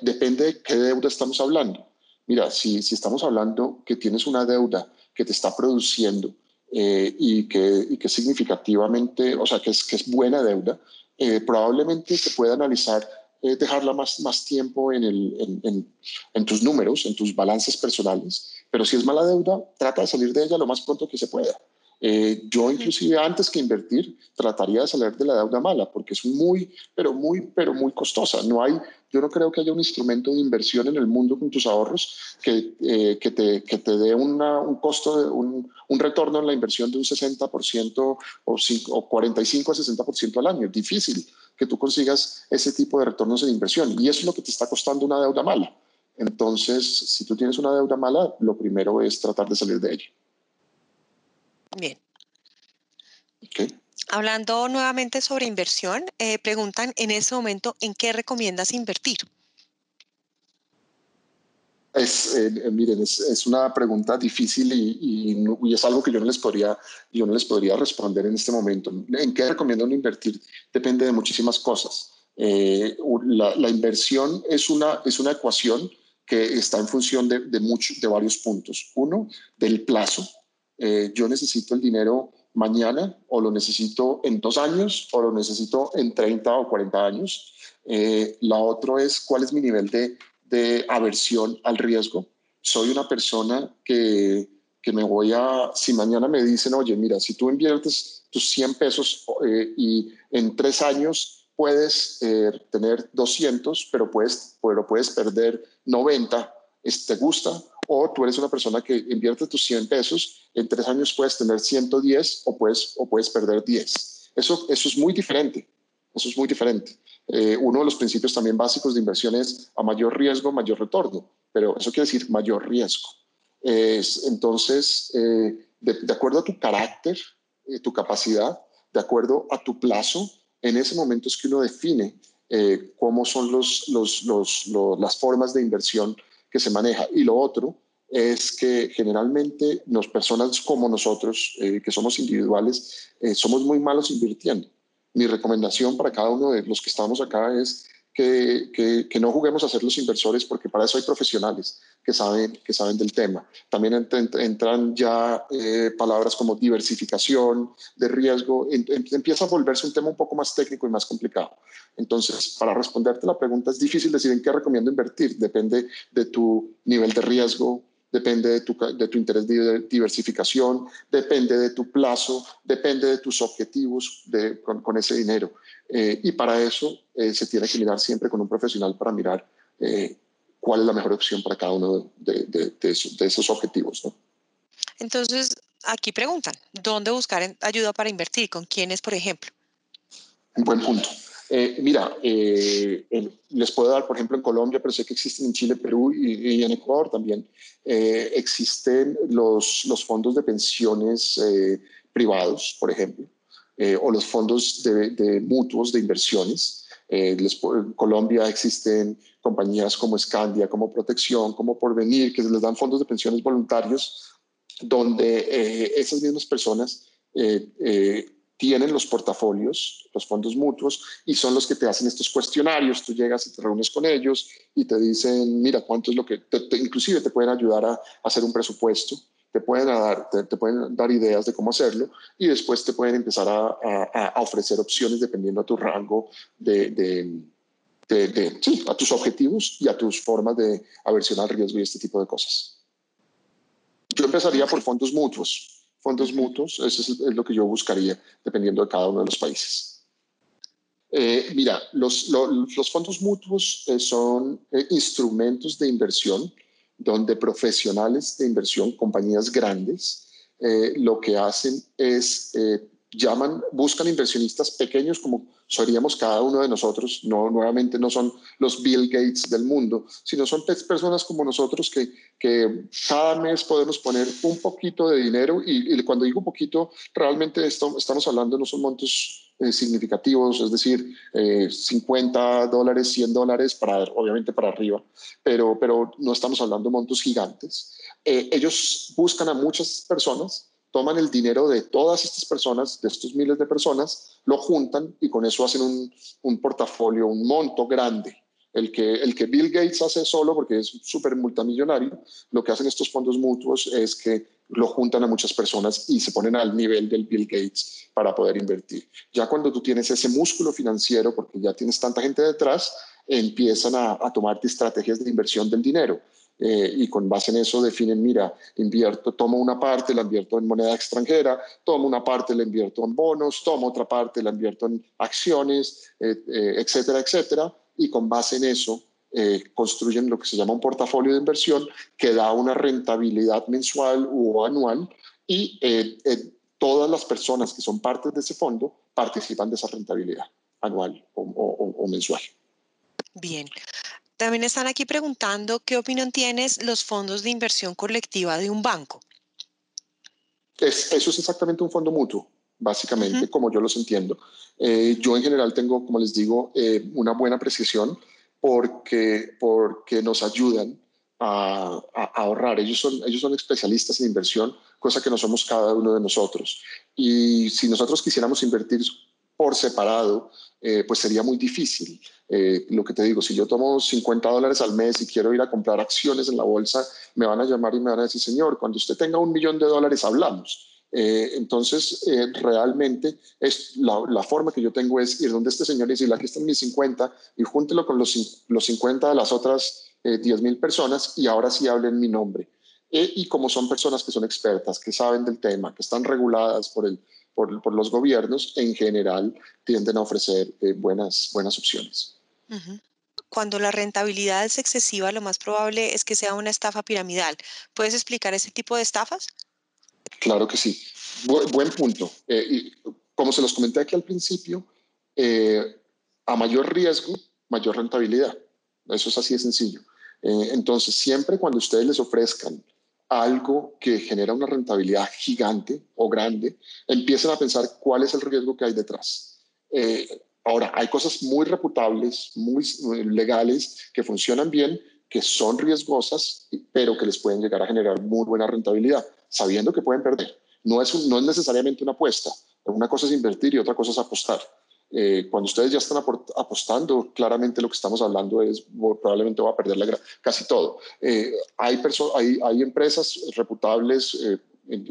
depende de qué deuda estamos hablando. Mira, si, si estamos hablando que tienes una deuda que te está produciendo y, que, y que significativamente, o sea, que es, que es buena deuda, probablemente se pueda analizar dejarla más, más tiempo en, el, en, en, tus números, en tus balances personales, pero si es mala deuda, trata de salir de ella lo más pronto que se pueda. Eh, yo inclusive antes que invertir trataría de salir de la deuda mala porque es muy, pero muy, pero muy costosa. No hay, yo no creo que haya un instrumento de inversión en el mundo con tus ahorros que, eh, que, te, que te dé una, un costo, de un, un, retorno en la inversión de un 60% o, 5, o 45 a 60% al año. Es difícil que tú consigas ese tipo de retornos en inversión y eso es lo que te está costando una deuda mala. Entonces, si tú tienes una deuda mala, lo primero es tratar de salir de ella. Bien. Hablando nuevamente sobre inversión, eh, preguntan en ese momento, ¿en qué recomiendas invertir? Es, eh, eh, miren, es, una pregunta difícil y, es algo que yo no, les podría, yo no les podría responder en este momento. ¿En qué recomiendo invertir? Depende de muchísimas cosas. la, inversión es una, es una ecuación que está en función de, de, de varios puntos. Uno, del plazo. Eh, yo necesito el dinero mañana o lo necesito en dos años o lo necesito en 30 o 40 años. Eh, la otra es cuál es mi nivel de, de, aversión al riesgo. Soy una persona que, que, me voy a, si mañana me dicen, oye, mira, si tú inviertes tus 100 pesos eh, y en tres años puedes tener 200, pero puedes, pero puedes perder 90, ¿te gusta? O tú eres una persona que invierte tus 100 pesos, en tres años puedes tener 110 o puedes, o puedes perder 10. Eso, eso es muy diferente. Eso es muy diferente. Eh, uno de los principios también básicos de inversión es a mayor riesgo, mayor retorno, pero eso quiere decir mayor riesgo. Es, entonces, eh, de, acuerdo a tu carácter, eh, tu capacidad, de acuerdo a tu plazo, en ese momento es que uno define cómo son los, los, los, las formas de inversión que se maneja. Y lo otro es que generalmente las personas como nosotros, eh, que somos individuales, eh, somos muy malos invirtiendo. Mi recomendación para cada uno de los que estamos acá es que, no juguemos a ser los inversores porque para eso hay profesionales que saben, que saben del tema. También entran ya eh, palabras como diversificación de riesgo, empieza a volverse un tema un poco más técnico y más complicado. Entonces, para responderte la pregunta, es difícil decir en qué recomiendo invertir, depende de tu nivel de riesgo, depende de tu, de tu interés de diversificación, depende de tu plazo, depende de tus objetivos de, con, con ese dinero. Eh, y para eso eh, se tiene que mirar siempre con un profesional para mirar eh, cuál es la mejor opción para cada uno de, esos, objetivos. Entonces, aquí preguntan, ¿dónde buscar ayuda para invertir? ¿Con quiénes, por ejemplo? Un buen punto. Mira, les puedo dar, por ejemplo, en Colombia, pero sé que existen en Chile, Perú y, en Ecuador también. existen los, fondos de pensiones privados, por ejemplo. Eh, o los fondos de, mutuos de inversiones. Eh, en Colombia existen compañías como Scandia, como Protección, como Porvenir, que les dan fondos de pensiones voluntarios, donde eh, esas mismas personas tienen los portafolios, los fondos mutuos, y son los que te hacen estos cuestionarios. Tú llegas y te reúnes con ellos y te dicen, mira, cuánto es lo que, inclusive te pueden ayudar a hacer un presupuesto te pueden dar, te, pueden dar ideas de cómo hacerlo y después te pueden empezar a, ofrecer opciones dependiendo a tu rango de, de, sí, a tus objetivos y a tus formas de aversión al riesgo y este tipo de cosas. Yo empezaría por fondos mutuos. Fondos mutuos, eso es, lo que yo buscaría dependiendo de cada uno de los países. Eh, mira, los, fondos mutuos eh, son eh, instrumentos de inversión donde profesionales de inversión, compañías grandes, lo que hacen es llaman, buscan inversionistas pequeños como seríamos cada uno de nosotros, no nuevamente no son los Bill Gates del mundo, sino son personas como nosotros que, que cada mes podemos poner un poquito de dinero y, cuando digo poquito, realmente estamos hablando no son montos eh, significativos, es decir, 50 eh, dólares, 100 dólares, para, obviamente para arriba, pero, pero no estamos hablando de montos gigantes. Eh, ellos buscan a muchas personas toman el dinero de todas estas personas, de estos miles de personas, lo juntan y con eso hacen un, portafolio, un monto grande. el que, el que Bill Gates hace solo porque es súper multimillonario, lo que hacen estos fondos mutuos es que lo juntan a muchas personas y se ponen al nivel del Bill Gates para poder invertir. Ya cuando tú tienes ese músculo financiero, porque ya tienes tanta gente detrás, empiezan a, a tomarte estrategias de inversión del dinero. Eh, y con base en eso definen, mira, invierto, tomo una parte, la invierto en moneda extranjera, tomo una parte, la invierto en bonos, tomo otra parte, la invierto en acciones, eh, eh, etcétera, etcétera, y con base en eso construyen lo que se llama un portafolio de inversión que da una rentabilidad mensual o anual y todas las personas que son parte de ese fondo participan de esa rentabilidad anual o, o mensual. Bien. También están aquí preguntando qué opinión tienes los fondos de inversión colectiva de un banco. eso es exactamente un fondo mutuo, básicamente, como yo los entiendo. Eh, yo en general tengo, como les digo, eh, una buena apreciación porque, porque nos ayudan a, ahorrar. Ellos son, ellos son especialistas en inversión, cosa que no somos cada uno de nosotros. Y si nosotros quisiéramos invertir por separado, eh, pues sería muy difícil. Eh, lo que te digo, si yo tomo 50 dólares al mes y quiero ir a comprar acciones en la bolsa, me van a llamar y me van a decir, señor, cuando usted tenga un millón de dólares hablamos. Eh, entonces, realmente es la, forma que yo tengo es ir donde este señor y decirle, aquí están mis 50 y júntelo con los, los 50 de las otras 10 mil personas y ahora sí hablen mi nombre. y como son personas que son expertas, que saben del tema, que están reguladas por el, por, los gobiernos, en general tienden a ofrecer eh, buenas, buenas opciones. Cuando la rentabilidad es excesiva, lo más probable es que sea una estafa piramidal. ¿Puedes explicar ese tipo de estafas? Claro que sí. buen punto. Eh, y como se los comenté aquí al principio, eh, a mayor riesgo, mayor rentabilidad. Eso es así de sencillo. entonces, siempre cuando ustedes les ofrezcan algo que genera una rentabilidad gigante o grande, empiecen a pensar cuál es el riesgo que hay detrás. Eh, ahora, hay cosas muy reputables, muy legales, que funcionan bien, que son riesgosas, pero que les pueden llegar a generar muy buena rentabilidad, sabiendo que pueden perder. No es, no es necesariamente una apuesta. Una cosa es invertir y otra cosa es apostar. Eh, cuando ustedes ya están apostando, claramente lo que estamos hablando es probablemente va a perder casi todo. Eh, hay, hay, hay, empresas reputables eh,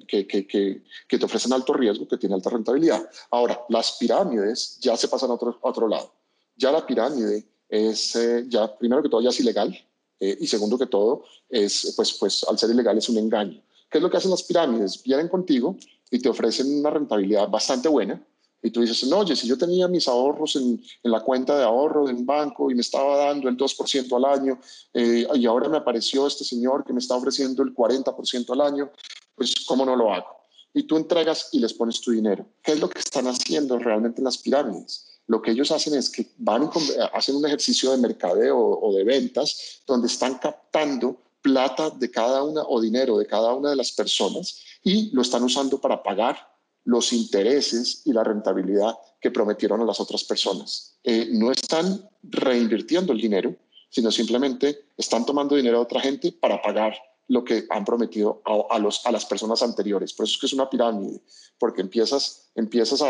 que, que, que, que, te ofrecen alto riesgo, que tienen alta rentabilidad. Ahora, las pirámides ya se pasan a otro, otro lado. Ya la pirámide es, ya primero que todo, ya es ilegal. y segundo que todo, es, pues, pues al ser ilegal es un engaño. ¿Qué es lo que hacen las pirámides? Vienen contigo y te ofrecen una rentabilidad bastante buena, y tú dices, no, oye, si yo tenía mis ahorros en, en la cuenta de ahorro de un banco y me estaba dando el 2% al año eh, y ahora me apareció este señor que me está ofreciendo el 40% al año, pues ¿cómo no lo hago? Y tú entregas y les pones tu dinero. ¿Qué es lo que están haciendo realmente en las pirámides? Lo que ellos hacen es que van hacen un ejercicio de mercadeo o de ventas donde están captando plata de cada una o dinero de cada una de las personas y lo están usando para pagar los intereses y la rentabilidad que prometieron a las otras personas. Eh, no están reinvirtiendo el dinero, sino simplemente están tomando dinero de otra gente para pagar lo que han prometido a, los, a las personas anteriores. Por eso es que es una pirámide, porque empiezas, empiezas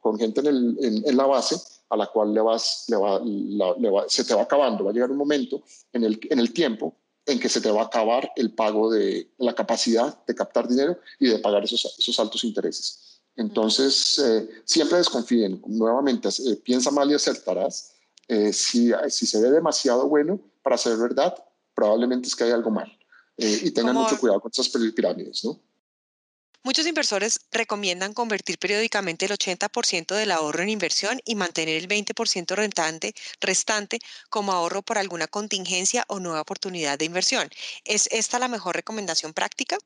con gente en, la base a la cual le va, se te va acabando. Va a llegar un momento en el, en el tiempo en que se te va a acabar el pago de la capacidad de captar dinero y de pagar esos, esos altos intereses. Entonces, eh, siempre desconfíen. Nuevamente, eh, piensa mal y acertarás. Eh, si, si se ve demasiado bueno para ser verdad, probablemente es que hay algo mal. y tengan mucho cuidado con esas pirámides, ¿no? Muchos inversores recomiendan convertir periódicamente el 80% del ahorro en inversión y mantener el 20% rentante, restante como ahorro por alguna contingencia o nueva oportunidad de inversión. ¿Es esta la mejor recomendación práctica?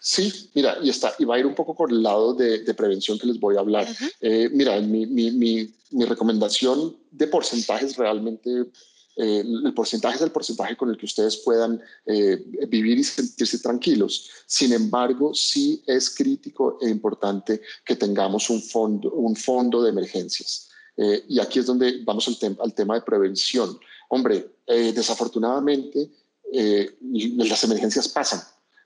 Sí, mira, y, está, y va a ir un poco por el lado de, prevención que les voy a hablar. Eh, mira, mi, mi, mi, mi recomendación de porcentajes realmente eh, el porcentaje es el porcentaje con el que ustedes puedan eh, vivir y sentirse tranquilos. Sin embargo, sí es crítico e importante que tengamos un fondo, un fondo de emergencias. Eh, y aquí es donde vamos al, al tema de prevención. Hombre, desafortunadamente las emergencias pasan.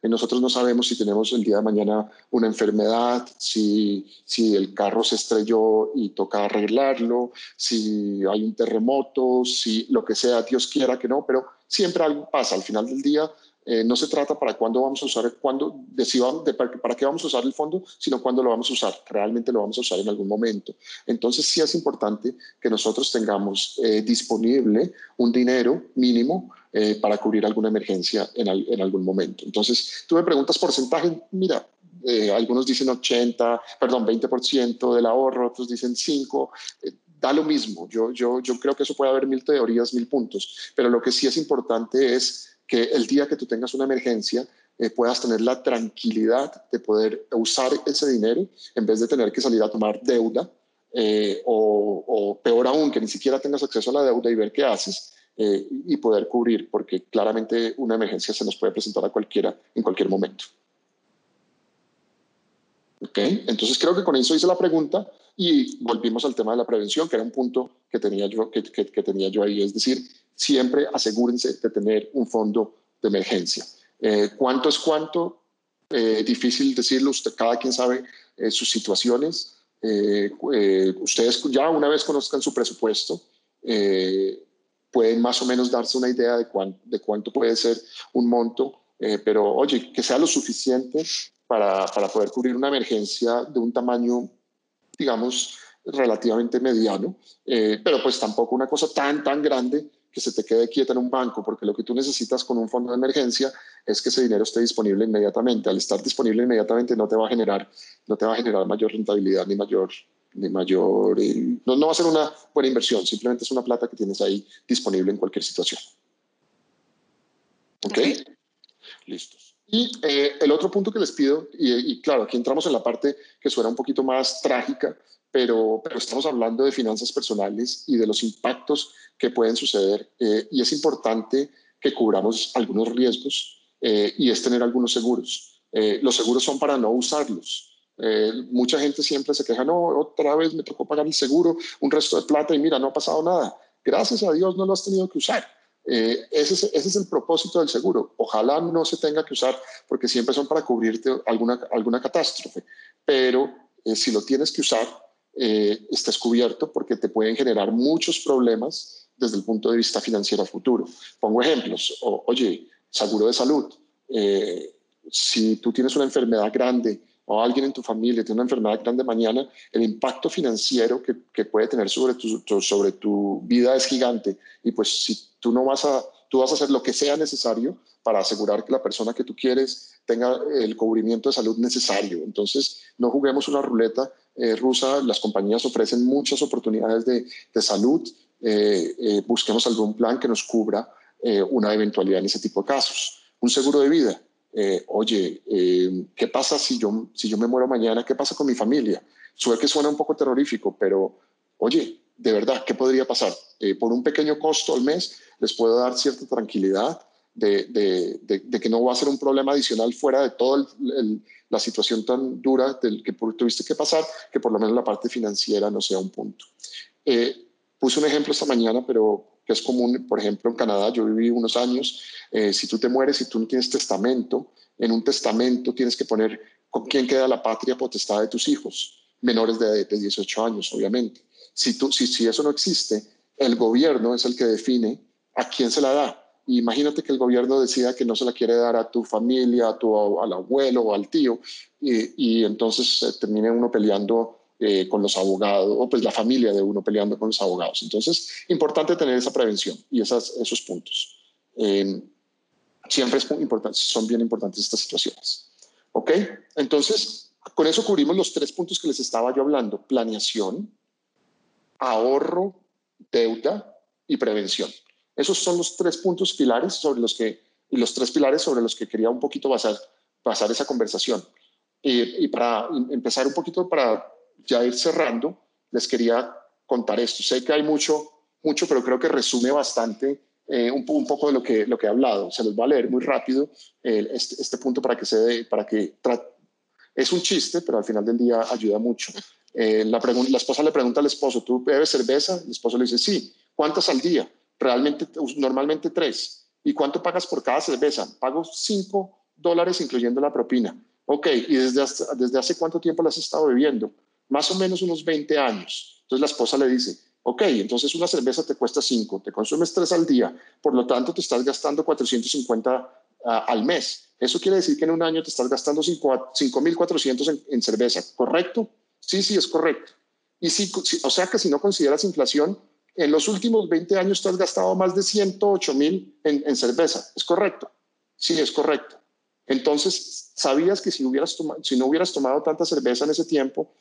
Nosotros no sabemos si tenemos el día de mañana una enfermedad, si, si el carro se estrelló y toca arreglarlo, si hay un terremoto, si lo que sea, Dios quiera que no, pero siempre algo pasa. Al final del día eh, no se trata para cuándo vamos a usar, cuándo de para, qué vamos a usar el fondo, sino cuándo lo vamos a usar. Realmente lo vamos a usar en algún momento. Entonces sí es importante que nosotros tengamos eh, disponible un dinero mínimo eh, para cubrir alguna emergencia en, en, algún momento. Entonces tú me preguntas porcentaje, mira. Algunos dicen 80, perdón, 20% del ahorro, otros dicen 5, da lo mismo. Yo, yo, yo creo que eso puede haber mil teorías, mil puntos, pero lo que sí es importante es que el día que tú tengas una emergencia eh, puedas tener la tranquilidad de poder usar ese dinero en vez de tener que salir a tomar deuda eh, o, peor aún, que ni siquiera tengas acceso a la deuda y ver qué haces eh, y poder cubrir, porque claramente una emergencia se nos puede presentar a cualquiera en cualquier momento. ¿Ok? Entonces creo que con eso hice la pregunta y volvimos al tema de la prevención, que era un punto que tenía yo, que, que, que tenía yo ahí, es decir, siempre asegúrense de tener un fondo de emergencia. Eh, ¿Cuánto es cuánto? Eh, difícil decirlo, usted, cada quien sabe eh, sus situaciones. Eh, eh, ustedes ya una vez conozcan su presupuesto, eh, pueden más o menos darse una idea de, cuán, de cuánto puede ser un monto, pero oye, que sea lo suficiente para, para poder cubrir una emergencia de un tamaño, digamos, relativamente mediano, pero pues tampoco una cosa tan, tan grande que se te quede quieta en un banco, porque lo que tú necesitas con un fondo de emergencia es que ese dinero esté disponible inmediatamente. Al estar disponible inmediatamente no te va a generar, no te va a generar mayor rentabilidad ni mayor, ni mayor, eh, no, no va a ser una buena inversión, simplemente es una plata que tienes ahí disponible en cualquier situación. ¿Ok? okay. Listos. Y eh, el otro punto que les pido, y, y, claro, aquí entramos en la parte que suena un poquito más trágica, pero, pero estamos hablando de finanzas personales y de los impactos que pueden suceder eh, y es importante que cubramos algunos riesgos eh, y es tener algunos seguros. Eh, los seguros son para no usarlos. Eh, mucha gente siempre se queja, no, otra vez me tocó pagar el seguro, un resto de plata y mira, no ha pasado nada. Gracias a Dios no lo has tenido que usar. Eh, ese, es, ese, es, el propósito del seguro. Ojalá no se tenga que usar porque siempre son para cubrirte alguna, alguna catástrofe, pero eh, si lo tienes que usar, eh, estés cubierto porque te pueden generar muchos problemas desde el punto de vista financiero futuro. Pongo ejemplos. Oye, seguro de salud. Eh, si tú tienes una enfermedad grande o alguien en tu familia tiene una enfermedad grande mañana, el impacto financiero que, que puede tener sobre tu, sobre tu vida es gigante. Y pues si tú no vas a, tú vas a hacer lo que sea necesario para asegurar que la persona que tú quieres tenga el cubrimiento de salud necesario. Entonces, no juguemos una ruleta eh, rusa, las compañías ofrecen muchas oportunidades de, de salud, eh, eh, busquemos algún plan que nos cubra eh, una eventualidad en ese tipo de casos. Un seguro de vida, eh, oye, ¿qué pasa si yo, si yo me muero mañana? ¿Qué pasa con mi familia? Suele que suena un poco terrorífico, pero oye, de verdad, ¿qué podría pasar? por un pequeño costo al mes les puedo dar cierta tranquilidad de, de, de, que no va a ser un problema adicional fuera de toda la situación tan dura del que tuviste que pasar, que por lo menos la parte financiera no sea un punto. Eh, puse un ejemplo esta mañana, pero que es común, por ejemplo, en Canadá, yo viví unos años, eh, si tú te mueres y tú no tienes testamento, en un testamento tienes que poner con quién queda la patria potestad de tus hijos, menores de, de 18 años, obviamente. Si, tú, si, si eso no existe, el gobierno es el que define a quién se la da Imagínate que el gobierno decida que no se la quiere dar a tu familia, a tu, al abuelo o al tío, y, y entonces eh, termine uno peleando eh, con los abogados, o pues la familia de uno peleando con los abogados. Entonces, importante tener esa prevención y esas, esos puntos. Eh, siempre es importante, son bien importantes estas situaciones. ¿Ok? Entonces, con eso cubrimos los tres puntos que les estaba yo hablando. Planeación, ahorro, deuda y prevención. Esos son los tres puntos pilares sobre los que, y los tres pilares sobre los que quería un poquito basar, basar esa conversación. Y, y para empezar un poquito, para ya ir cerrando, les quería contar esto. Sé que hay mucho, mucho, pero creo que resume bastante eh, un, un, poco de lo que, lo que he hablado. Se los va a leer muy rápido eh, este, este, punto para que se dé, para que es un chiste, pero al final del día ayuda mucho. Eh, la, la esposa le pregunta al esposo, ¿tú bebes cerveza? El esposo le dice, sí. ¿Cuántas al día? Realmente, normalmente tres. ¿Y cuánto pagas por cada cerveza? Pago cinco dólares incluyendo la propina. Ok, ¿y desde, desde hace cuánto tiempo la has estado bebiendo? Más o menos unos 20 años. Entonces la esposa le dice, ok, entonces una cerveza te cuesta 5, te consumes 3 al día, por lo tanto te estás gastando 450 ah, al mes. Eso quiere decir que en un año te estás gastando 5.400 en, en cerveza, ¿correcto? Sí, sí, es correcto. Y si, o sea que si no consideras inflación, en los últimos 20 años te has gastado más de 108 mil en, en, cerveza. ¿Es correcto? Sí, es correcto. Entonces, ¿sabías que si, hubieras si no hubieras tomado tanta cerveza en ese tiempo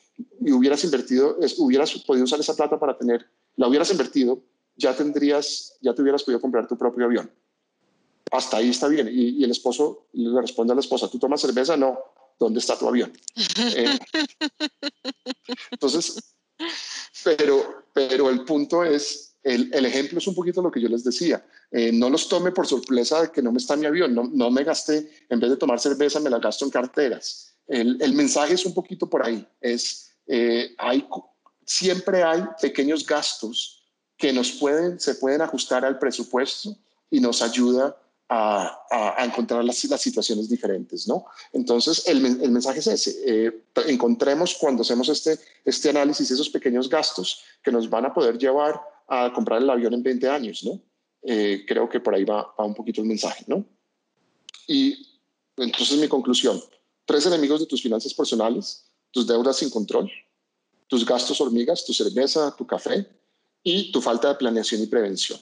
y hubieras invertido, hubieras podido usar esa plata para tener, la hubieras invertido, ya tendrías, ya te hubieras podido comprar tu propio avión. Hasta ahí está bien. Y, el esposo le responde a la esposa, ¿tú tomas cerveza? No. ¿Dónde está tu avión? Eh, entonces, pero, pero el punto es, el, el, ejemplo es un poquito lo que yo les decía. Eh, no los tome por sorpresa de que no me está mi avión. No, no me gasté, en vez de tomar cerveza, me la gasto en carteras. El, el mensaje es un poquito por ahí. Es, eh, hay, siempre hay pequeños gastos que nos pueden, se pueden ajustar al presupuesto y nos ayuda a, encontrar las, las, situaciones diferentes, ¿no? Entonces, el, el mensaje es ese. Eh, encontremos cuando hacemos este, este análisis esos pequeños gastos que nos van a poder llevar a comprar el avión en 20 años, ¿no? Eh, creo que por ahí va, va un poquito el mensaje, ¿no? Y entonces mi conclusión, tres enemigos de tus finanzas personales, tus deudas sin control, tus gastos hormigas, tu cerveza, tu café y tu falta de planeación y prevención.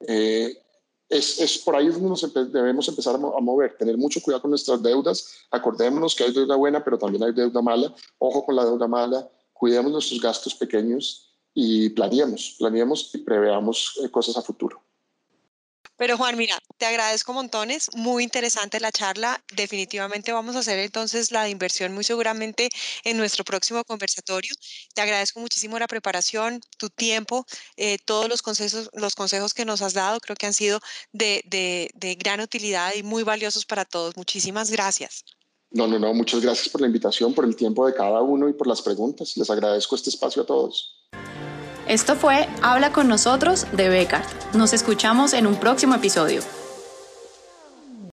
Eh, es, es, por ahí donde debemos empezar a, mover, tener mucho cuidado con nuestras deudas, acordémonos que hay deuda buena, pero también hay deuda mala, ojo con la deuda mala, cuidemos nuestros gastos pequeños y planeemos, planeemos y preveamos eh, cosas a futuro. Pero Juan, mira, te agradezco montones, muy interesante la charla. Definitivamente vamos a hacer entonces la inversión muy seguramente en nuestro próximo conversatorio. Te agradezco muchísimo la preparación, tu tiempo, eh, todos los consejos, los consejos que nos has dado, creo que han sido de, de, de gran utilidad y muy valiosos para todos. Muchísimas gracias. No, no, no, muchas gracias por la invitación, por el tiempo de cada uno y por las preguntas. Les agradezco este espacio a todos. Esto fue Habla con nosotros de Beckard. Nos escuchamos en un próximo episodio.